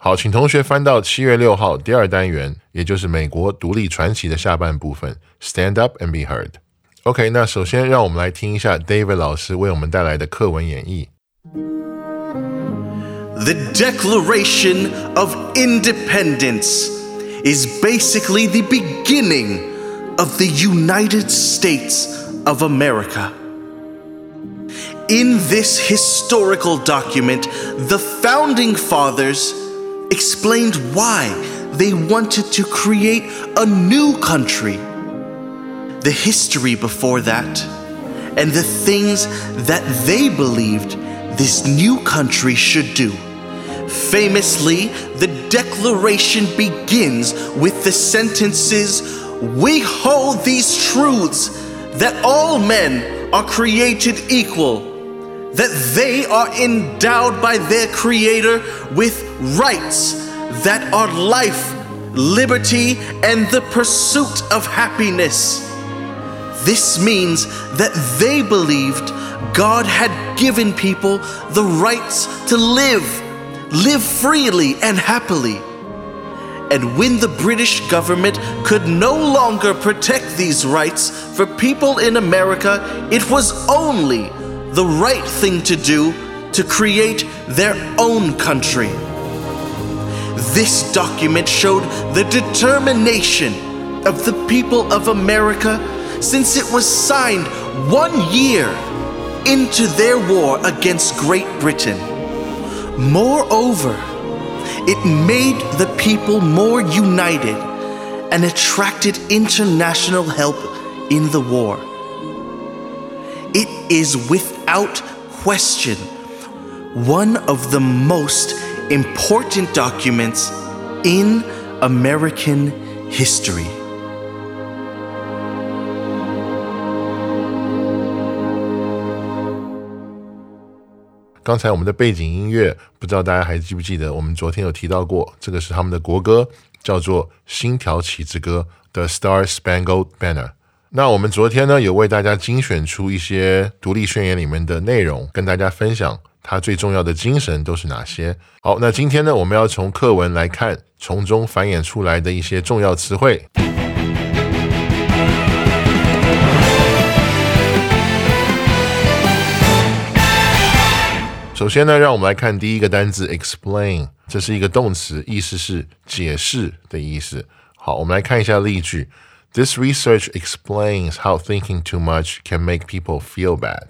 好，请同学翻到七月六号第二单元，也就是美国独立传奇的下半部分，Stand Up and Be Heard。OK，那首先让我们来听一下 David 老师为我们带来的课文演绎。 The Declaration of Independence is basically the beginning of the United States of America. In this historical document, the founding fathers explained why they wanted to create a new country, the history before that, and the things that they believed this new country should do. Famously, the Declaration begins with the sentences We hold these truths that all men are created equal, that they are endowed by their Creator with rights that are life, liberty, and the pursuit of happiness. This means that they believed God had given people the rights to live, live freely and happily. And when the British government could no longer protect these rights for people in America, it was only the right thing to do to create their own country. This document showed the determination of the people of America since it was signed one year into their war against Great Britain. Moreover, it made the people more united and attracted international help in the war. It is without question one of the most important documents in American history. 刚才我们的背景音乐，不知道大家还记不记得？我们昨天有提到过，这个是他们的国歌，叫做《星条旗之歌》的《Star Spangled Banner》。 那我们昨天呢，有为大家精选出一些独立宣言里面的内容，跟大家分享它最重要的精神都是哪些。好，那今天呢，我们要从课文来看，从中繁衍出来的一些重要词汇。首先呢，让我们来看第一个单字 explain，这是一个动词，意思是解释的意思。好，我们来看一下例句。This research explains how thinking too much can make people feel bad。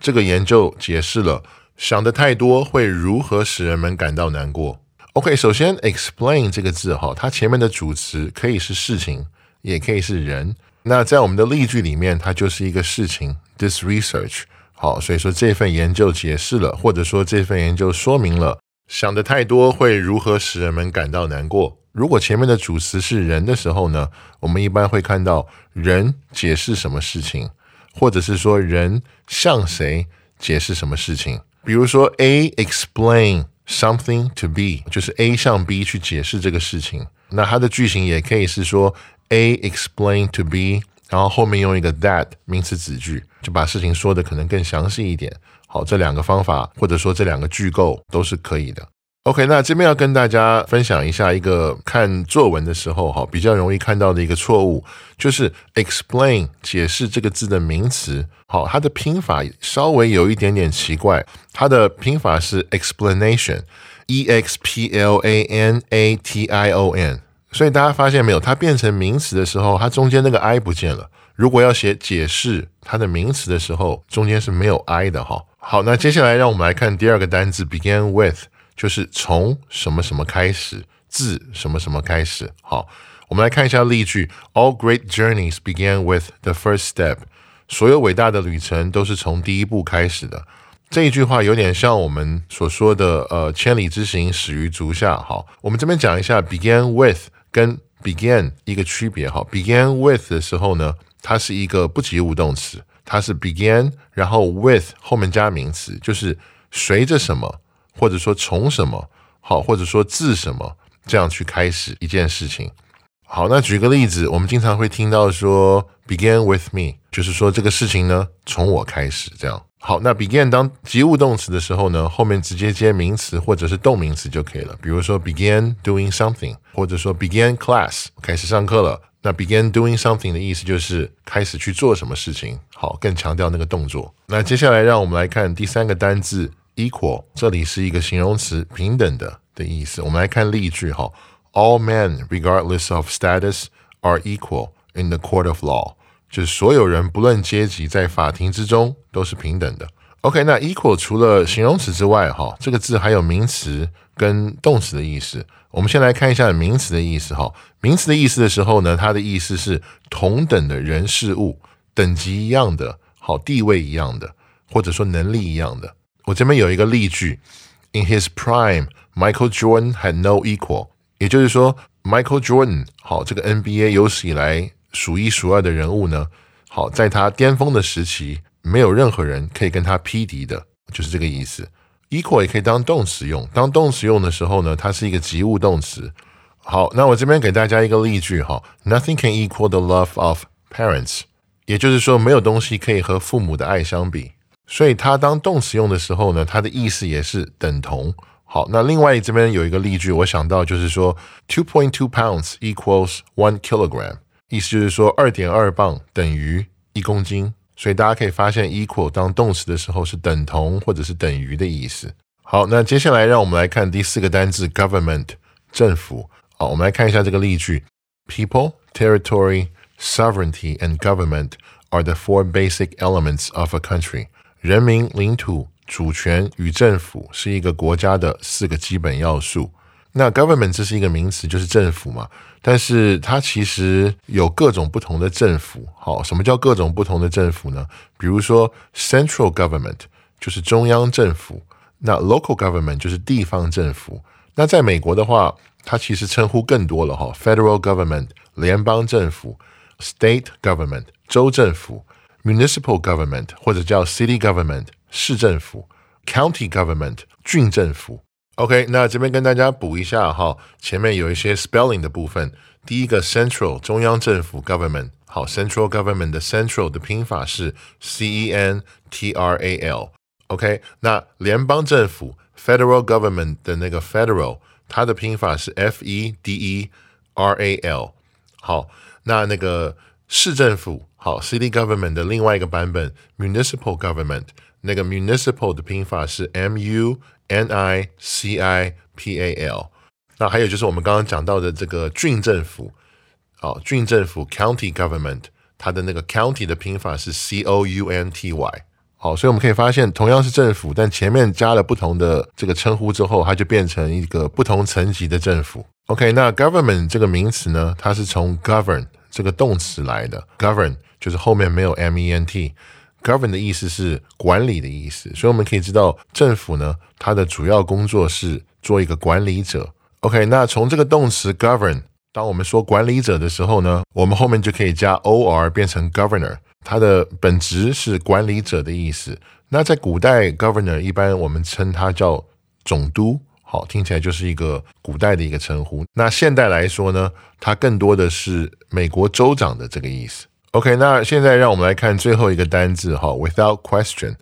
这个研究解释了想的太多会如何使人们感到难过。OK，首先 explain 这个字哈，它前面的主词可以是事情，也可以是人。那在我们的例句里面，它就是一个事情。This research。好，所以说这份研究解释了，或者说这份研究说明了，想的太多会如何使人们感到难过。如果前面的主词是人的时候呢，我们一般会看到人解释什么事情，或者是说人向谁解释什么事情。比如说，A explain something to B，就是 A 向 B 去解释这个事情。那它的句型也可以是说 A explain to B。然后后面用一个 that 名词子句，就把事情说的可能更详细一点。好，这两个方法或者说这两个句构都是可以的。OK，那这边要跟大家分享一下一个看作文的时候哈比较容易看到的一个错误，就是 explain 解释这个字的名词，好，它的拼法稍微有一点点奇怪，它的拼法是 explanation，e x p l a n a t i o n。所以大家发现没有，它变成名词的时候，它中间那个 i 不见了，如果要写解释它的名词的时候，中间是没有 i 的哈。好，那接下来让我们来看第二个单字 begin with，就是从什么什么开始，自什么什么开始。好，我们来看一下例句：All great journeys begin with the first step。所有伟大的旅程都是从第一步开始的。这一句话有点像我们所说的，呃，千里之行始于足下。好，我们这边讲一下 begin with 跟 begin 一个区别。好，begin with 的时候呢，它是一个不及物动词，它是 begin，然后 with 后面加名词，就是随着什么，或者说从什么，好，或者说自什么这样去开始一件事情。好，那举个例子，我们经常会听到说 begin with me，就是说这个事情呢从我开始这样。好，那 begin 当及物动词的时候呢，后面直接接名词或者是动名词就可以了。比如说 begin doing something，或者说 begin class，开始上课了。那 begin doing something 的意思就是开始去做什么事情。好，更强调那个动作。那接下来让我们来看第三个单字 equal，这里是一个形容词，平等的的意思。我们来看例句哈。All men, regardless of status, are equal in the court of law。就是所有人不论阶级，在法庭之中都是平等的。OK，那 equal 除了形容词之外，哈，这个字还有名词跟动词的意思。我们先来看一下名词的意思，哈。名词的意思的时候呢，它的意思是同等的人事物，等级一样的，好，地位一样的，或者说能力一样的。我这边有一个例句：In his prime, Michael Jordan had no equal。也就是说，Michael Jordan 好，这个 NBA 有史以来数一数二的人物呢。好，在他巅峰的时期，没有任何人可以跟他匹敌的，就是这个意思。Equal 也可以当动词用，当动词用的时候呢，它是一个及物动词。好，那我这边给大家一个例句哈：Nothing can equal the love of parents。也就是说，没有东西可以和父母的爱相比。所以它当动词用的时候呢，它的意思也是等同。好，那另外这边有一个例句，我想到就是说，two point two pounds equals one kilogram，意思就是说二点二磅等于一公斤。所以大家可以发现，equal 当动词的时候是等同或者是等于的意思。好，那接下来让我们来看第四个单字 government，政府。好，我们来看一下这个例句：People, territory, sovereignty, and government are the four basic elements of a country。 人民、领土。主权与政府是一个国家的四个基本要素。那 government 这是一个名词，就是政府嘛。但是它其实有各种不同的政府。好，什么叫各种不同的政府呢？比如说 central government 就是中央政府，那 local government 就是地方政府。那在美国的话，它其实称呼更多了哈，federal government 联邦政府，state government 州政府 ，municipal government 或者叫 city government。市政府 （county government） 郡政府。OK，那这边跟大家补一下哈，前面有一些 spelling 的部分。第一个 central 中央政府 government，好，central government 的 central 的拼法是 c e n t r a l。OK，那联邦政府 federal government 的那个 federal，它的拼法是 f e d e r a l。好，那那个市政府 好，city government 的另外一个版本 municipal government。那个 municipal 的拼法是 m u n i c i p a l，那还有就是我们刚刚讲到的这个郡政府，好，郡政府 county government，它的那个 county 的拼法是 c o u n t y，好，所以我们可以发现，同样是政府，但前面加了不同的这个称呼之后，它就变成一个不同层级的政府。OK，那 government 这个名词呢，它是从 govern 这个动词来的，govern 就是后面没有 m e n t。Govern 的意思是管理的意思，所以我们可以知道政府呢，它的主要工作是做一个管理者。OK，那从这个动词 govern，当我们说管理者的时候呢，我们后面就可以加 or 变成 governor，它的本质是管理者的意思。那在古代，governor 一般我们称它叫总督，好，听起来就是一个古代的一个称呼。那现代来说呢，它更多的是美国州长的这个意思。OK，那现在让我们来看最后一个单字哈，without question。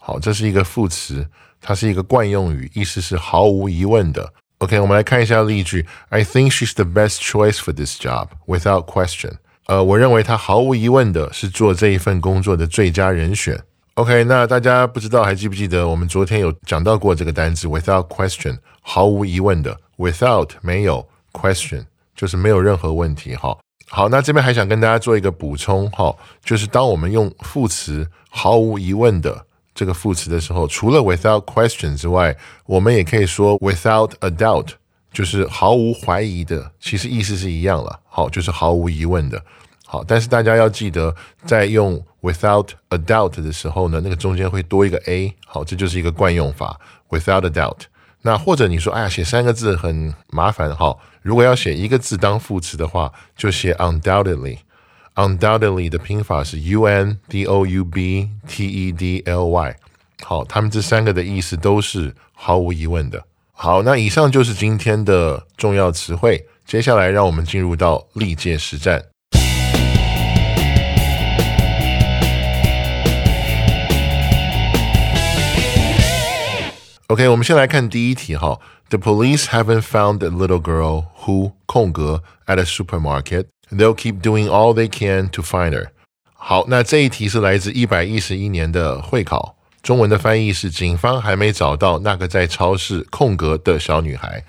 好，这是一个副词，它是一个惯用语，意思是毫无疑问的。OK，我们来看一下例句：I think she's the best choice for this job without question。呃，我认为她毫无疑问的是做这一份工作的最佳人选。OK，那大家不知道还记不记得我们昨天有讲到过这个单字 without question，毫无疑问的，without 没有，question 就是没有任何问题哈。好，那这边还想跟大家做一个补充哈，就是当我们用副词毫无疑问的这个副词的时候，除了 without question 之外，我们也可以说 without a doubt，就是毫无怀疑的，其实意思是一样了。好，就是毫无疑问的。好，但是大家要记得，在用 without a doubt 的时候呢，那个中间会多一个 a。好，这就是一个惯用法，without a doubt。那或者你说，哎呀，写三个字很麻烦。哈，如果要写一个字当副词的话，就写 undoubtedly。undoubtedly 的拼法是 u n d o u b t e d l y。好，他们这三个的意思都是毫无疑问的。好，那以上就是今天的重要词汇。接下来，让我们进入到历届实战。OK，我们先来看第一题哈。The police haven't found the little girl who 空格 at a supermarket. They'll keep doing all they can to find her. 好，那这一题是来自一百一十一年的会考，中文的翻译是：警方还没找到那个在超市空格的小女孩，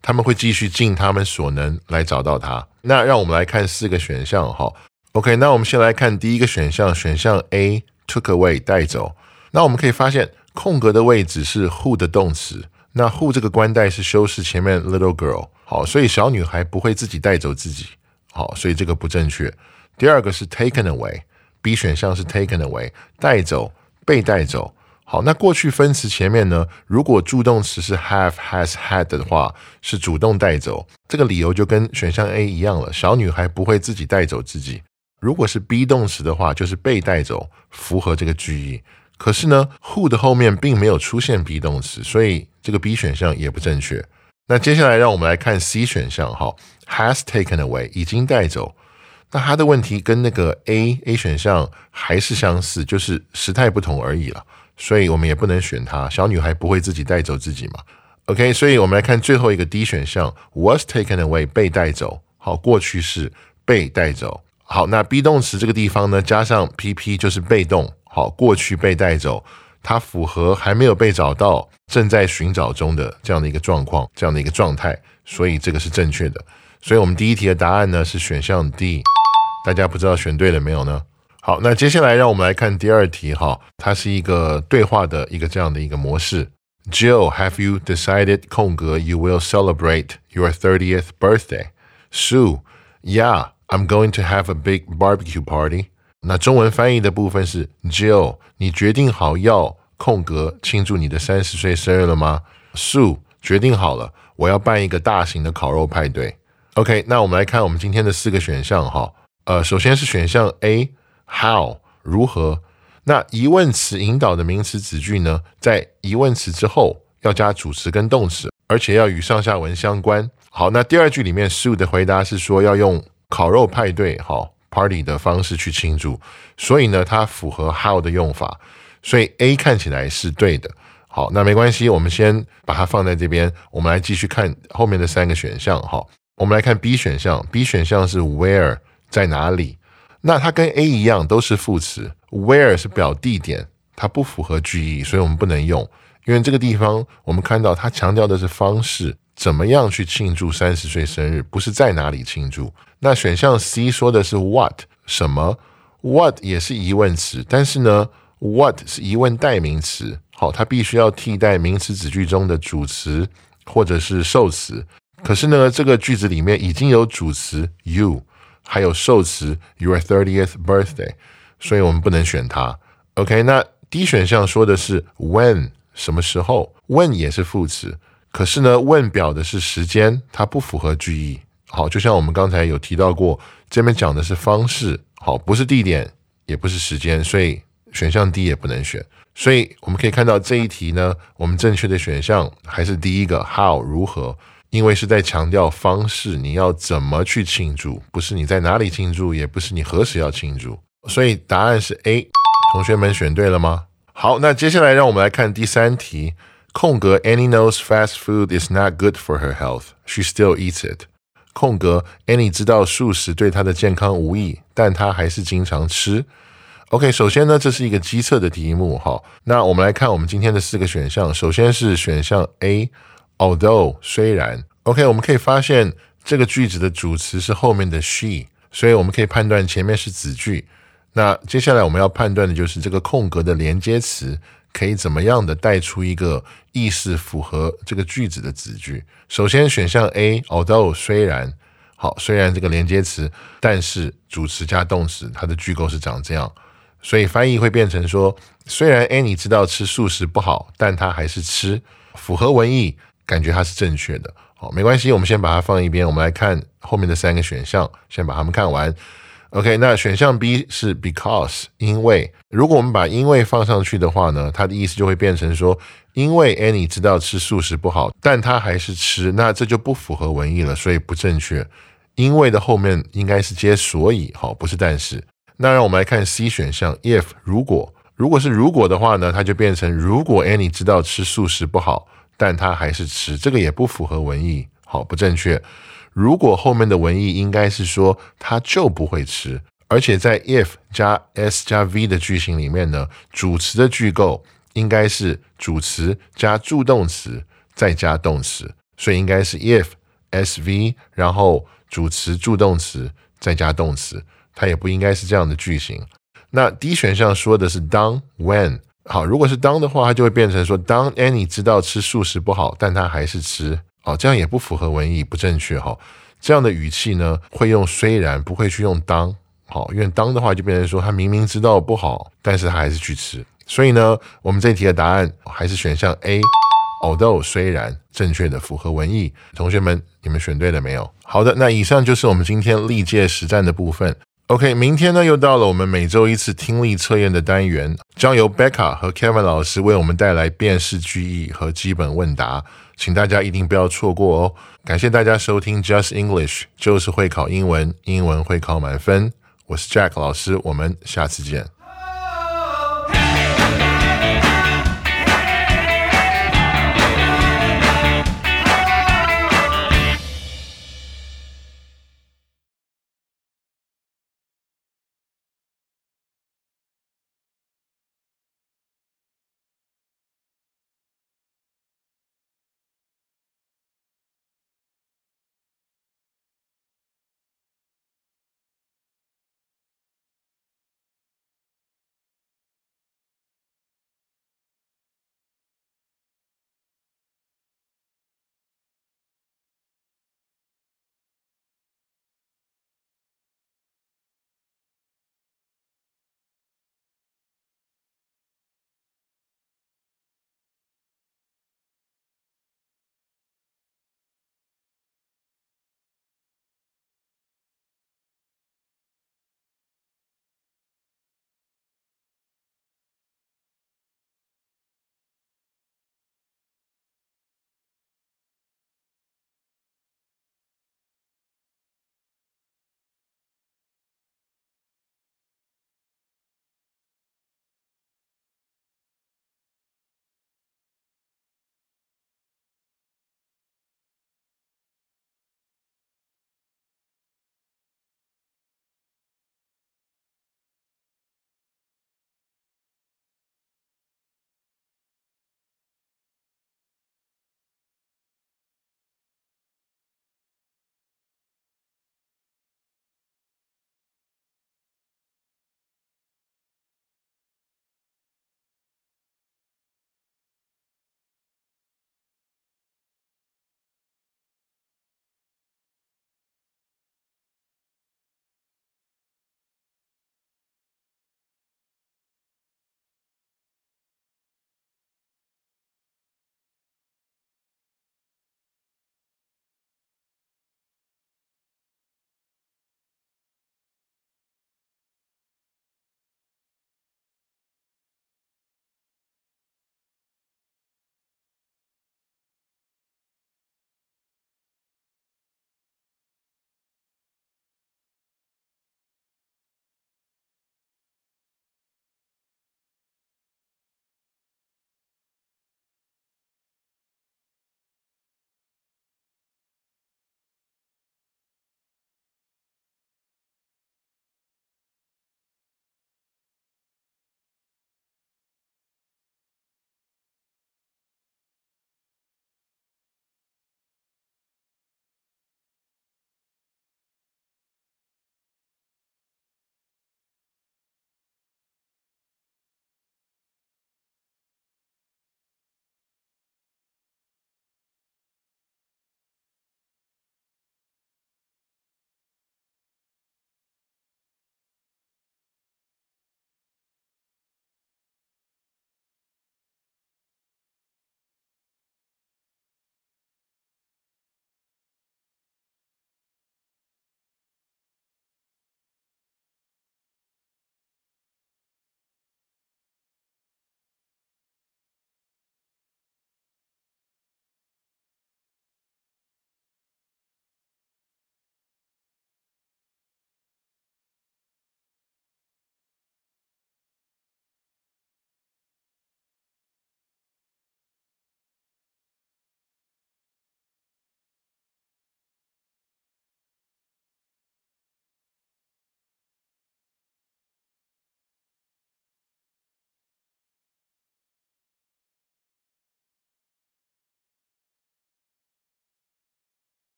他们会继续尽他们所能来找到她。那让我们来看四个选项哈。OK，那我们先来看第一个选项，选项 A took away 带走。那我们可以发现。空格的位置是 who 的动词，那 who 这个冠带是修饰前面 little girl，好，所以小女孩不会自己带走自己，好，所以这个不正确。第二个是 taken away，B 选项是 taken away，带走，被带走。好，那过去分词前面呢，如果助动词是 have has had 的话，是主动带走，这个理由就跟选项 A 一样了，小女孩不会自己带走自己。如果是 be 动词的话，就是被带走，符合这个句意。可是呢，who 的后面并没有出现 be 动词，所以这个 B 选项也不正确。那接下来让我们来看 C 选项，哈，has taken away 已经带走。那它的问题跟那个 A A 选项还是相似，就是时态不同而已了。所以我们也不能选它。小女孩不会自己带走自己嘛？OK，所以我们来看最后一个 D 选项，was taken away 被带走。好，过去式被带走。好，那 be 动词这个地方呢，加上 PP 就是被动。好，过去被带走，它符合还没有被找到，正在寻找中的这样的一个状况，这样的一个状态，所以这个是正确的。所以，我们第一题的答案呢是选项 D。大家不知道选对了没有呢？好，那接下来让我们来看第二题哈，它是一个对话的一个这样的一个模式。Jill，have you decided 空格 you will celebrate your thirtieth birthday? Sue，yeah，I'm going to have a big barbecue party. 那中文翻译的部分是 Jill，你决定好要空格庆祝你的三十岁生日了吗？Sue 决定好了，我要办一个大型的烤肉派对。OK，那我们来看我们今天的四个选项哈。呃，首先是选项 A，How 如何？那疑问词引导的名词子句呢，在疑问词之后要加主词跟动词，而且要与上下文相关。好，那第二句里面 Sue 的回答是说要用烤肉派对。好。Party 的方式去庆祝，所以呢，它符合 how 的用法，所以 A 看起来是对的。好，那没关系，我们先把它放在这边，我们来继续看后面的三个选项。好，我们来看 B 选项，B 选项是 where 在哪里？那它跟 A 一样都是副词，where 是表地点，它不符合句意，所以我们不能用，因为这个地方我们看到它强调的是方式。怎么样去庆祝三十岁生日？不是在哪里庆祝？那选项 C 说的是 what 什么？what 也是疑问词，但是呢，what 是疑问代名词，好，它必须要替代名词子句中的主词或者是受词。可是呢，这个句子里面已经有主词 you，还有受词 your thirtieth birthday，所以我们不能选它。OK，那 D 选项说的是 when 什么时候？when 也是副词。可是呢，问表的是时间，它不符合句意。好，就像我们刚才有提到过，这边讲的是方式，好，不是地点，也不是时间，所以选项 D 也不能选。所以我们可以看到这一题呢，我们正确的选项还是第一个 how 如何，因为是在强调方式，你要怎么去庆祝，不是你在哪里庆祝，也不是你何时要庆祝。所以答案是 A。同学们选对了吗？好，那接下来让我们来看第三题。空格 Annie knows fast food is not good for her health. She still eats it. 空格 Annie 知道素食对她的健康无益，但她还是经常吃。OK，首先呢，这是一个机测的题目哈。那我们来看我们今天的四个选项。首先是选项 A，although 虽然 OK，我们可以发现这个句子的主词是后面的 she，所以我们可以判断前面是子句。那接下来我们要判断的就是这个空格的连接词可以怎么样的带出一个意思符合这个句子的子句。首先选项 A，although 虽然好，虽然这个连接词，但是主词加动词，它的句构是长这样，所以翻译会变成说，虽然 A 你知道吃素食不好，但她还是吃，符合文意，感觉它是正确的。好，没关系，我们先把它放一边，我们来看后面的三个选项，先把它们看完。OK，那选项 B 是 because，因为如果我们把因为放上去的话呢，它的意思就会变成说，因为 Annie 知道吃素食不好，但她还是吃，那这就不符合文意了，所以不正确。因为的后面应该是接所以，好，不是但是。那让我们来看 C 选项，if 如果如果是如果的话呢，它就变成如果 Annie 知道吃素食不好。但他还是吃，这个也不符合文意，好不正确。如果后面的文意应该是说他就不会吃，而且在 if 加 s 加 v 的句型里面呢，主词的句构应该是主词加助动词再加动词，所以应该是 if s v 然后主词助动词再加动词，它也不应该是这样的句型。那 D 选项说的是当 when。好，如果是当的话，它就会变成说，当 Annie 知道吃素食不好，但她还是吃，哦，这样也不符合文意，不正确哈。这样的语气呢，会用虽然，不会去用当，好，因为当的话就变成说，他明明知道不好，但是他还是去吃。所以呢，我们这题的答案还是选项 A，although 虽然正确的，符合文意。同学们，你们选对了没有？好的，那以上就是我们今天历届实战的部分。OK，明天呢又到了我们每周一次听力测验的单元，将由 Becca 和 Kevin 老师为我们带来辨识句意和基本问答，请大家一定不要错过哦！感谢大家收听 Just English，就是会考英文，英文会考满分。我是 Jack 老师，我们下次见。